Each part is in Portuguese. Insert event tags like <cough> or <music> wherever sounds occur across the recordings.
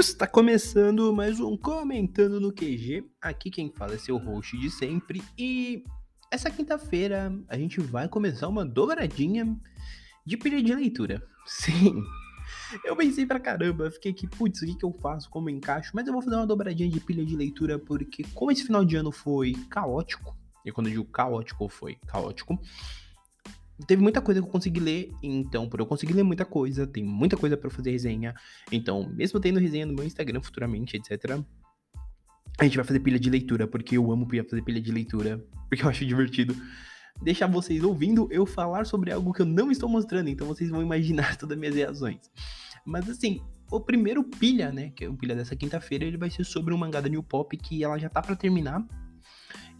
Está começando mais um Comentando no QG. Aqui quem fala é seu host de sempre. E essa quinta-feira a gente vai começar uma dobradinha de pilha de leitura. <laughs> Sim, eu pensei pra caramba, fiquei aqui, putz, o que, que eu faço, como eu encaixo, mas eu vou fazer uma dobradinha de pilha de leitura porque, como esse final de ano foi caótico, e quando eu digo caótico, foi caótico, teve muita coisa que eu consegui ler, então, por eu conseguir ler muita coisa, tem muita coisa para fazer resenha. Então, mesmo tendo resenha no meu Instagram futuramente, etc., a gente vai fazer pilha de leitura, porque eu amo fazer pilha de leitura, <laughs> porque eu acho divertido deixar vocês ouvindo eu falar sobre algo que eu não estou mostrando, então vocês vão imaginar <laughs> todas as minhas reações. Mas assim, o primeiro pilha, né, que é o pilha dessa quinta-feira, ele vai ser sobre um mangá da New Pop que ela já tá para terminar,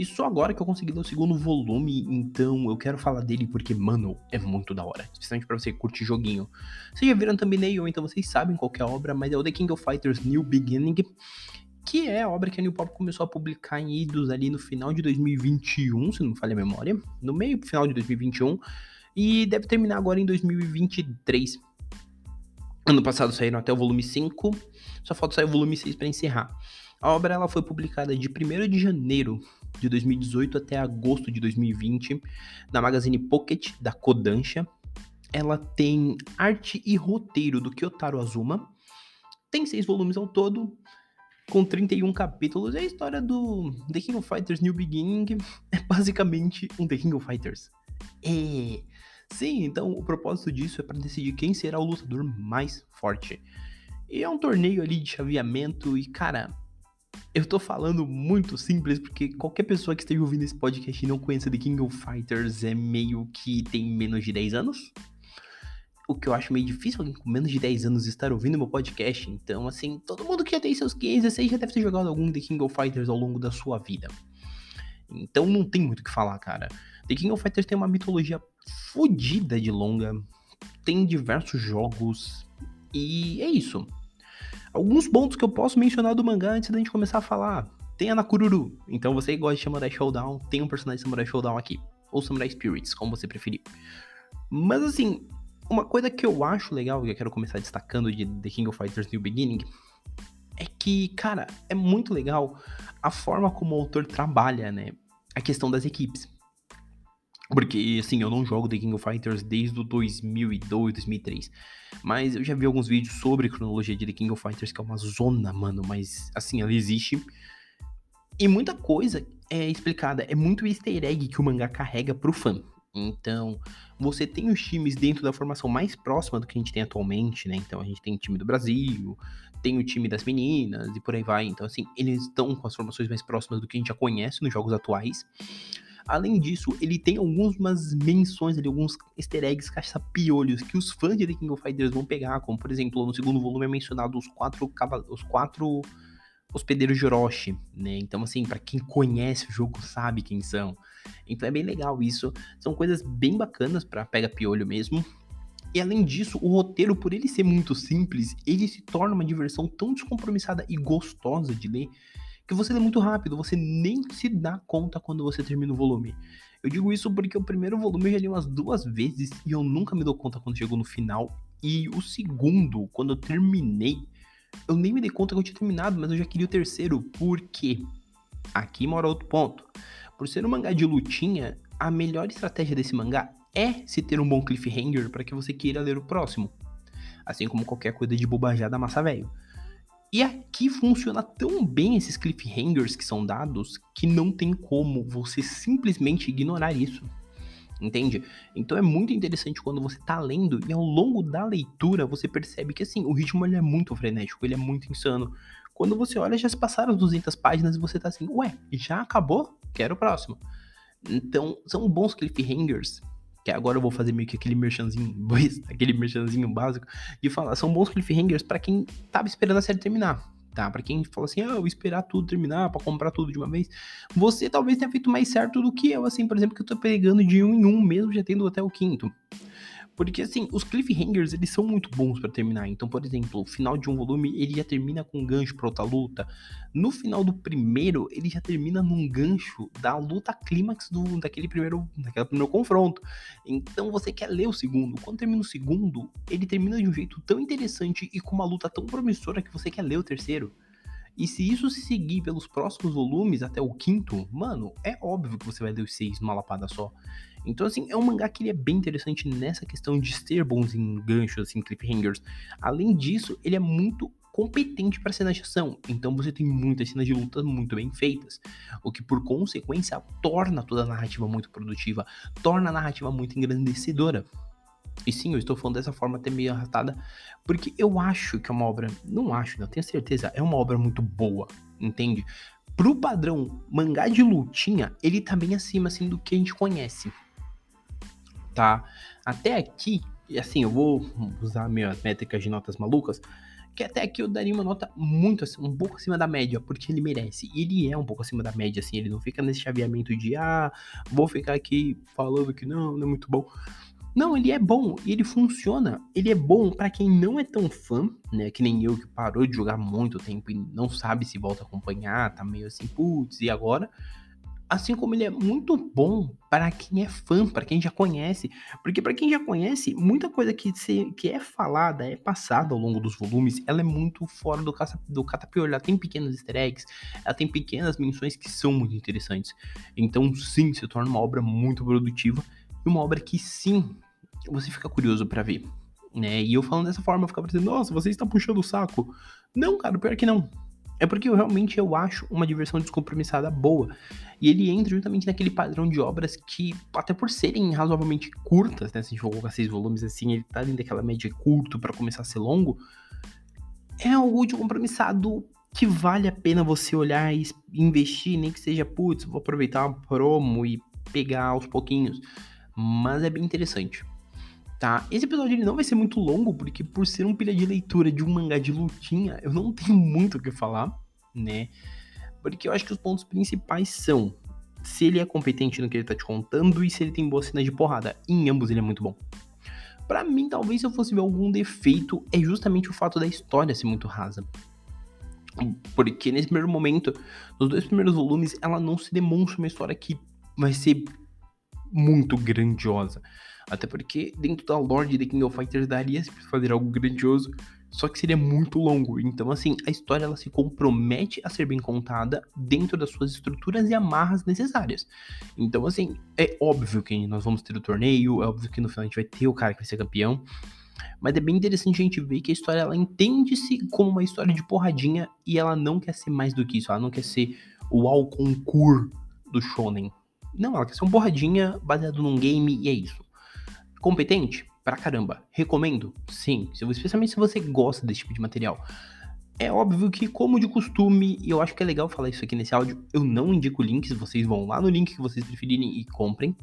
e só agora que eu consegui ler o segundo volume, então eu quero falar dele porque, mano, é muito da hora. Especialmente pra você que curte joguinho. Vocês já viram thumbnail, então vocês sabem qual é a obra, mas é o The King of Fighters New Beginning, que é a obra que a New Pop começou a publicar em idos ali no final de 2021, se não me falha a memória, no meio final de 2021, e deve terminar agora em 2023. Ano passado saíram até o volume 5, só falta sair o volume 6 para encerrar. A obra ela foi publicada de 1 de janeiro de 2018 até agosto de 2020, na Magazine Pocket da Kodansha. Ela tem arte e roteiro do Kyotaro Azuma. Tem seis volumes ao todo, com 31 capítulos. É a história do The King of Fighters New Beginning. É basicamente um The King of Fighters. É. Sim, então o propósito disso é para decidir quem será o lutador mais forte. E é um torneio ali de chaveamento e, cara, eu tô falando muito simples porque qualquer pessoa que esteja ouvindo esse podcast e não conheça The King of Fighters é meio que tem menos de 10 anos. O que eu acho meio difícil alguém com menos de 10 anos estar ouvindo meu podcast. Então, assim, todo mundo que já tem seus 15, 16 já deve ter jogado algum The King of Fighters ao longo da sua vida. Então não tem muito o que falar, cara. The King of Fighters tem uma mitologia fodida de longa, tem diversos jogos, e é isso. Alguns pontos que eu posso mencionar do mangá antes da gente começar a falar. Tem a Nakururu. Então você gosta de Samurai Showdown, tem um personagem de Samurai Showdown aqui. Ou Samurai Spirits, como você preferir. Mas assim, uma coisa que eu acho legal, que eu quero começar destacando de The King of Fighters New Beginning, é que, cara, é muito legal a forma como o autor trabalha, né? A questão das equipes. Porque, assim, eu não jogo The King of Fighters desde o 2002, 2003. Mas eu já vi alguns vídeos sobre cronologia de The King of Fighters, que é uma zona, mano. Mas, assim, ela existe. E muita coisa é explicada. É muito easter egg que o mangá carrega pro fã. Então, você tem os times dentro da formação mais próxima do que a gente tem atualmente, né? Então, a gente tem o time do Brasil, tem o time das meninas e por aí vai. Então, assim, eles estão com as formações mais próximas do que a gente já conhece nos jogos atuais. Além disso, ele tem algumas menções ali, alguns easter eggs caça-piolhos que os fãs de The King of Fighters vão pegar, como por exemplo, no segundo volume é mencionado os quatro, os quatro hospedeiros de Orochi, né? Então, assim, para quem conhece o jogo sabe quem são. Então é bem legal isso. São coisas bem bacanas para pega-piolho mesmo. E além disso, o roteiro, por ele ser muito simples, ele se torna uma diversão tão descompromissada e gostosa de ler que você lê muito rápido, você nem se dá conta quando você termina o volume. Eu digo isso porque o primeiro volume eu já li umas duas vezes e eu nunca me dou conta quando chegou no final. E o segundo, quando eu terminei, eu nem me dei conta que eu tinha terminado, mas eu já queria o terceiro. Por quê? Aqui mora outro ponto. Por ser um mangá de lutinha, a melhor estratégia desse mangá é se ter um bom cliffhanger para que você queira ler o próximo. Assim como qualquer coisa de bobajada massa velho. E aqui funciona tão bem esses cliffhangers que são dados que não tem como você simplesmente ignorar isso. Entende? Então é muito interessante quando você tá lendo e ao longo da leitura você percebe que assim, o ritmo ele é muito frenético, ele é muito insano. Quando você olha, já se passaram 200 páginas e você tá assim, ué, já acabou? Quero o próximo. Então, são bons cliffhangers que agora eu vou fazer meio que aquele merchanzinho, <laughs> aquele merchanzinho básico, de falar, são bons cliffhangers para quem tava esperando a série terminar, tá? Para quem fala assim, ah, eu vou esperar tudo terminar para comprar tudo de uma vez. Você talvez tenha feito mais certo do que eu, assim, por exemplo, que eu tô pegando de um em um mesmo, já tendo até o quinto. Porque, assim, os cliffhangers, eles são muito bons para terminar. Então, por exemplo, o final de um volume, ele já termina com um gancho pra outra luta. No final do primeiro, ele já termina num gancho da luta clímax do, daquele primeiro, daquele primeiro confronto. Então, você quer ler o segundo. Quando termina o segundo, ele termina de um jeito tão interessante e com uma luta tão promissora que você quer ler o terceiro. E se isso se seguir pelos próximos volumes até o quinto, mano, é óbvio que você vai ler os seis numa lapada só. Então, assim, é um mangá que ele é bem interessante nessa questão de ser bons em ganchos, assim, cliffhangers. Além disso, ele é muito competente para cenas de ação. Então você tem muitas cenas de luta muito bem feitas, o que por consequência torna toda a narrativa muito produtiva, torna a narrativa muito engrandecedora. E sim, eu estou falando dessa forma até meio arrastada, porque eu acho que é uma obra, não acho, não tenho certeza, é uma obra muito boa, entende? Pro padrão mangá de lutinha, ele tá bem acima assim do que a gente conhece tá? Até aqui, assim, eu vou usar minhas métricas de notas malucas, que até aqui eu daria uma nota muito assim, um pouco acima da média, porque ele merece. Ele é um pouco acima da média, assim, ele não fica nesse chaveamento de, ah, vou ficar aqui falando que não, não é muito bom. Não, ele é bom ele funciona. Ele é bom para quem não é tão fã, né? Que nem eu que parou de jogar muito tempo e não sabe se volta a acompanhar, tá meio assim, putz, e agora? Assim como ele é muito bom para quem é fã, para quem já conhece, porque para quem já conhece, muita coisa que, se, que é falada, é passada ao longo dos volumes, ela é muito fora do, caça, do ela tem pequenos easter eggs, ela tem pequenas menções que são muito interessantes. Então, sim, se torna uma obra muito produtiva e uma obra que, sim, você fica curioso para ver. Né? E eu falando dessa forma, eu ficava dizendo, nossa, você está puxando o saco. Não, cara, pior que não. É porque eu realmente eu acho uma diversão descompromissada boa. E ele entra justamente naquele padrão de obras que, até por serem razoavelmente curtas, né? Se a gente for colocar seis volumes assim, ele tá dentro daquela média curto para começar a ser longo. É algo de compromissado que vale a pena você olhar e investir, nem que seja, putz, vou aproveitar uma promo e pegar aos pouquinhos. Mas é bem interessante tá? Esse episódio ele não vai ser muito longo, porque por ser um pilha de leitura de um mangá de lutinha, eu não <laughs> tenho muito o que falar, né? Porque eu acho que os pontos principais são se ele é competente no que ele tá te contando e se ele tem boas cenas de porrada. Em ambos ele é muito bom. Para mim, talvez se eu fosse ver algum defeito, é justamente o fato da história ser muito rasa. Porque nesse primeiro momento, nos dois primeiros volumes, ela não se demonstra uma história que vai ser muito grandiosa. Até porque dentro da lore de King of Fighters daria se fazer algo grandioso, só que seria muito longo. Então, assim, a história ela se compromete a ser bem contada dentro das suas estruturas e amarras necessárias. Então, assim, é óbvio que nós vamos ter o torneio, é óbvio que no final a gente vai ter o cara que vai ser campeão. Mas é bem interessante a gente ver que a história ela entende-se como uma história de porradinha e ela não quer ser mais do que isso. Ela não quer ser o ao concurso do shonen. Não, ela quer ser um porradinha baseado num game e é isso. Competente? Pra caramba. Recomendo? Sim, especialmente se você gosta desse tipo de material. É óbvio que, como de costume, e eu acho que é legal falar isso aqui nesse áudio, eu não indico links, vocês vão lá no link que vocês preferirem e comprem.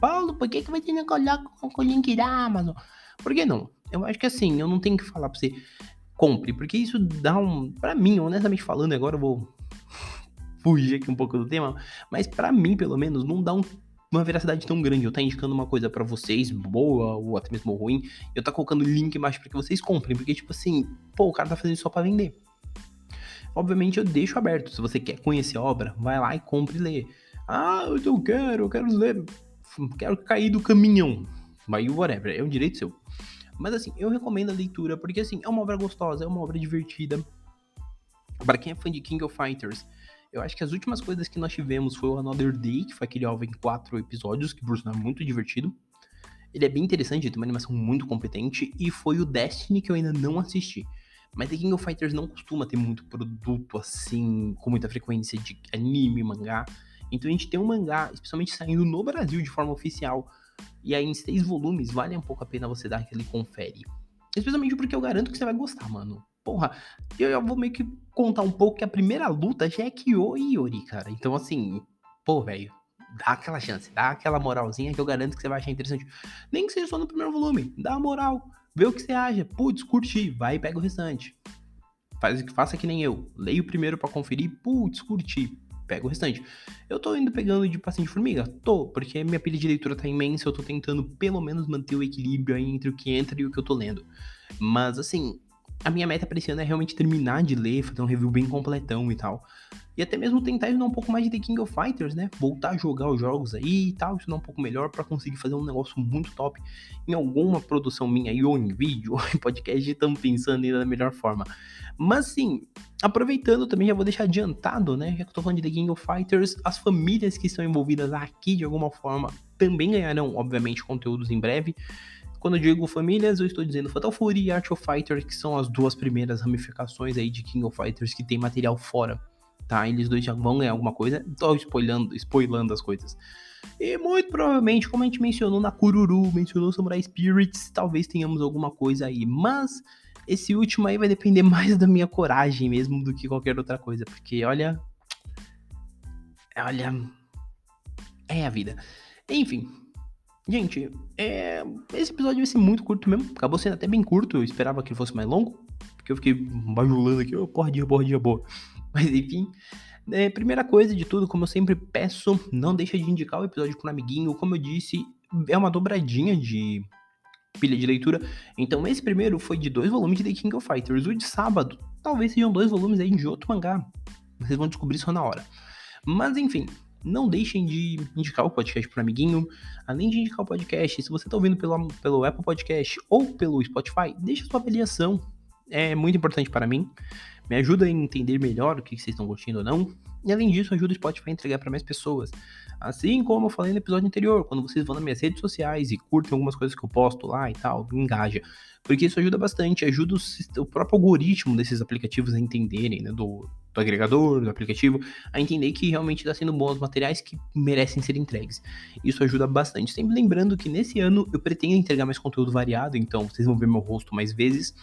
Paulo, por que, que que olhar com o link da Amazon? Por que não? Eu acho que assim, eu não tenho que falar pra você compre, porque isso dá um. Pra mim, honestamente falando, agora eu vou <laughs> fugir aqui um pouco do tema, mas para mim, pelo menos, não dá um uma veracidade tão grande, eu tá indicando uma coisa para vocês, boa ou até mesmo ruim, eu tá colocando link embaixo para que vocês comprem, porque tipo assim, pô, o cara tá fazendo isso só para vender. Obviamente eu deixo aberto, se você quer conhecer a obra, vai lá e compre e lê. Ah, eu quero, eu quero ler, quero cair do caminhão. Vai whatever, é um direito seu. Mas assim, eu recomendo a leitura porque assim, é uma obra gostosa, é uma obra divertida. Para quem é fã de King of Fighters, eu acho que as últimas coisas que nós tivemos foi o Another Day, que foi aquele alvo em quatro episódios, que por sinal é muito divertido. Ele é bem interessante, tem uma animação muito competente, e foi o Destiny que eu ainda não assisti. Mas The King of Fighters não costuma ter muito produto assim, com muita frequência de anime, mangá. Então a gente tem um mangá, especialmente saindo no Brasil de forma oficial, e aí em seis volumes, vale um pouco a pena você dar aquele confere. Especialmente porque eu garanto que você vai gostar, mano porra, eu, eu vou meio que contar um pouco que a primeira luta já é Kyo e Yori, cara. Então, assim, pô, velho, dá aquela chance, dá aquela moralzinha que eu garanto que você vai achar interessante. Nem que seja só no primeiro volume, dá a moral, vê o que você acha, putz, curti, vai e pega o restante. Faz, faça que nem eu, leia o primeiro para conferir, putz, curti, pego o restante. Eu tô indo pegando de de formiga? Tô, porque minha pilha de leitura tá imensa, eu tô tentando pelo menos manter o equilíbrio aí entre o que entra e o que eu tô lendo. Mas assim, a minha meta para esse ano é realmente terminar de ler, fazer um review bem completão e tal. E até mesmo tentar estudar um pouco mais de The King of Fighters, né? Voltar a jogar os jogos aí e tal, estudar um pouco melhor para conseguir fazer um negócio muito top em alguma produção minha aí, ou em vídeo, <laughs> ou em podcast, estamos pensando ainda da melhor forma. Mas sim, aproveitando também, já vou deixar adiantado, né? Já que eu tô falando de The King of Fighters, as famílias que estão envolvidas aqui de alguma forma também ganharão, obviamente, conteúdos em breve. Quando eu digo famílias, eu estou dizendo Fatal Fury e Art of Fighter, que são as duas primeiras ramificações aí de King of Fighters que tem material fora, tá? Eles dois já vão ganhar alguma coisa, tô spoilando, spoilando as coisas. E muito provavelmente, como a gente mencionou na Kururu, mencionou Samurai Spirits, talvez tenhamos alguma coisa aí, mas esse último aí vai depender <laughs> mais da minha coragem mesmo do que qualquer outra coisa, porque olha. Olha. É a vida. Enfim, Gente, é... esse episódio vai ser muito curto mesmo. Acabou sendo até bem curto. Eu esperava que ele fosse mais longo. Porque eu fiquei bajulando aqui. Oh, porra, dia, porra, dia boa. <laughs> Mas enfim. É, primeira coisa de tudo, como eu sempre peço, não deixa de indicar o episódio com um amiguinho. Como eu disse, é uma dobradinha de pilha de leitura. Então esse primeiro foi de dois volumes de The King of Fighters. O de sábado, talvez sejam dois volumes aí de outro mangá. Vocês vão descobrir isso na hora. Mas enfim, não deixem de indicar o podcast para amiguinho. Além de indicar o podcast, se você está ouvindo pelo, pelo Apple Podcast ou pelo Spotify, deixa sua avaliação. É muito importante para mim. Me ajuda a entender melhor o que vocês estão curtindo ou não. E além disso, ajuda o Spotify a entregar para mais pessoas. Assim como eu falei no episódio anterior, quando vocês vão nas minhas redes sociais e curtem algumas coisas que eu posto lá e tal, engaja. Porque isso ajuda bastante, ajuda o, o próprio algoritmo desses aplicativos a entenderem, né, do, do agregador, do aplicativo, a entender que realmente está sendo bons materiais que merecem ser entregues. Isso ajuda bastante. Sempre lembrando que nesse ano eu pretendo entregar mais conteúdo variado, então vocês vão ver meu rosto mais vezes.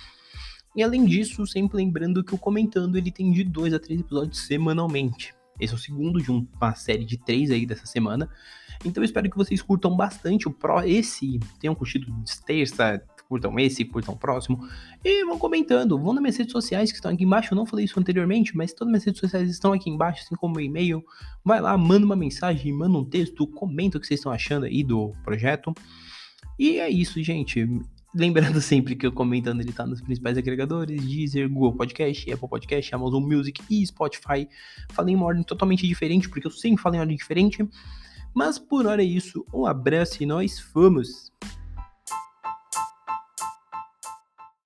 E além disso, sempre lembrando que o Comentando ele tem de dois a três episódios semanalmente. Esse é o segundo de uma série de três aí dessa semana. Então eu espero que vocês curtam bastante o pro esse, tenham curtido de terça, curtam esse, curtam o próximo. E vão comentando, vão nas minhas redes sociais que estão aqui embaixo. Eu não falei isso anteriormente, mas todas as minhas redes sociais estão aqui embaixo, assim como o e-mail. Vai lá, manda uma mensagem, manda um texto, comenta o que vocês estão achando aí do projeto. E é isso, gente. Lembrando <laughs> sempre que o Comentando ele tá nos principais agregadores, Deezer, Google Podcast, Apple Podcast, Amazon Music e Spotify. Falei em uma ordem totalmente diferente, porque eu sempre falo em ordem diferente. Mas por hora é isso. Um abraço e nós fomos!